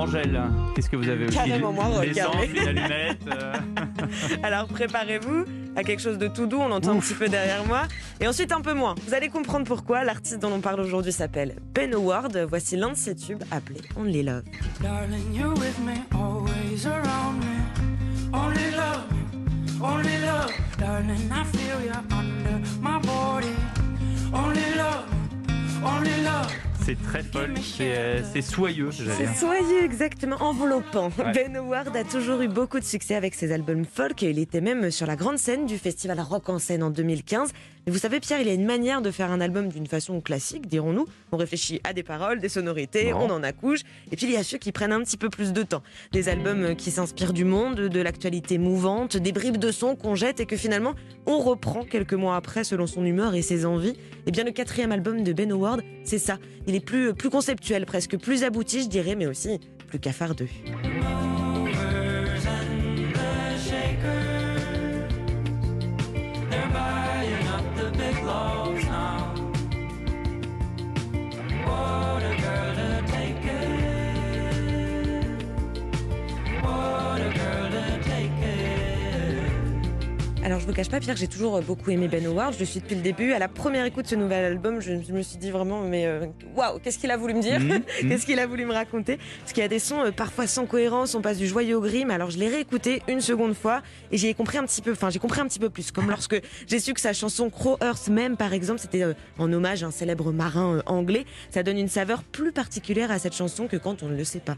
Angèle, qu'est-ce que vous avez aussi Carrément moi, regardez. euh, Alors préparez-vous à quelque chose de tout doux, on entend un petit peu derrière moi. Et ensuite un peu moins. Vous allez comprendre pourquoi. L'artiste dont on parle aujourd'hui s'appelle Ben Howard. Voici l'un de ses tubes appelé Only Love. Darling, you're with me, always around me. Only love, only love. Darling, I feel you under my body. Only love, only love. C'est très folle, c'est euh, c'est soyeux, j'allais C'est dire. soyeux, exactement, enveloppant. Ouais. Ben Howard a toujours eu beaucoup de succès avec ses albums folk. Il était même sur la grande scène du festival Rock en scène en 2015. Mais vous savez, Pierre, il y a une manière de faire un album d'une façon classique, dirons-nous. On réfléchit à des paroles, des sonorités, Bon. on en accouche. Et puis il y a ceux qui prennent un petit peu plus de temps. Des albums qui s'inspirent du monde, de l'actualité mouvante, des bribes de son qu'on jette et que finalement on reprend quelques mois après selon son humeur et ses envies. Et bien le quatrième album de Ben Howard, c'est ça. Il est plus, conceptuel, presque plus abouti, je dirais, mais aussi plus cafardeux. Alors je vous cache pas Pierre, j'ai toujours euh, beaucoup aimé Ben Howard, je le suis depuis le début. À la première écoute de ce nouvel album, je, me suis dit vraiment mais euh, waouh, qu'est-ce qu'il a voulu me dire? Mhm, mhm. Qu'est-ce qu'il a voulu me raconter? Parce qu'il y a des sons euh, parfois sans cohérence, on passe du joyeux au gris, mais alors je l'ai réécouté une seconde fois et j'ai compris un petit peu, enfin j'ai compris un petit peu plus. Comme lorsque j'ai su que sa chanson Crow Earth même par exemple, c'était euh, en hommage à un célèbre marin euh, anglais, ça donne une saveur plus particulière à cette chanson que quand on ne le sait pas.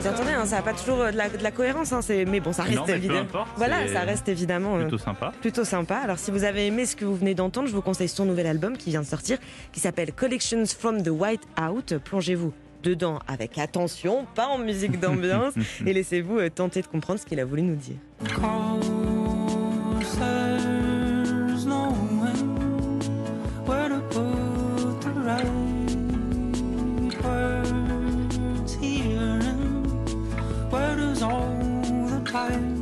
Vous entendez, hein, ça n'a pas toujours euh, de la, de la cohérence, hein, c'est- mais bon, ça reste Non, mais peu évidemment. importe, Voilà, ça reste évidemment. euh, Plutôt sympa. plutôt sympa. Alors si vous avez aimé ce que vous venez d'entendre, je vous conseille son nouvel album qui vient de sortir, qui s'appelle Collections from the White Out. Plongez-vous dedans avec attention, pas en musique d'ambiance, et laissez-vous euh, tenter de comprendre ce qu'il a voulu nous dire. Time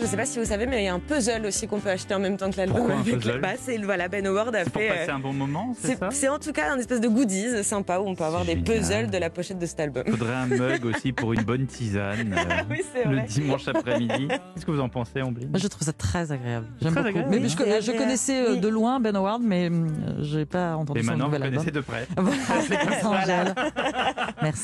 Je sais pas si vous savez, mais il y a un puzzle aussi qu'on peut acheter en même temps que l'album. Bah, c'est voilà, Ben Howard a C'est pour fait. passer euh, un bon moment, c'est ça c'est en tout cas un espèce de goodies sympa où on peut avoir des Génial. puzzles de la pochette de cet album. Faudrait un mug aussi pour une bonne tisane euh, oui, c'est le vrai. dimanche après-midi. Qu'est-ce que vous en pensez, Ambline Moi, je trouve ça très agréable. J'aime Très beaucoup. agréable. Mais, mais je, connaissais euh, Oui. de loin Ben Howard, mais hum, j'ai pas entendu Et son maintenant, vous nouvel album. connaissez de près. Voilà, c'est comme ça, Voilà. Angèle. Merci.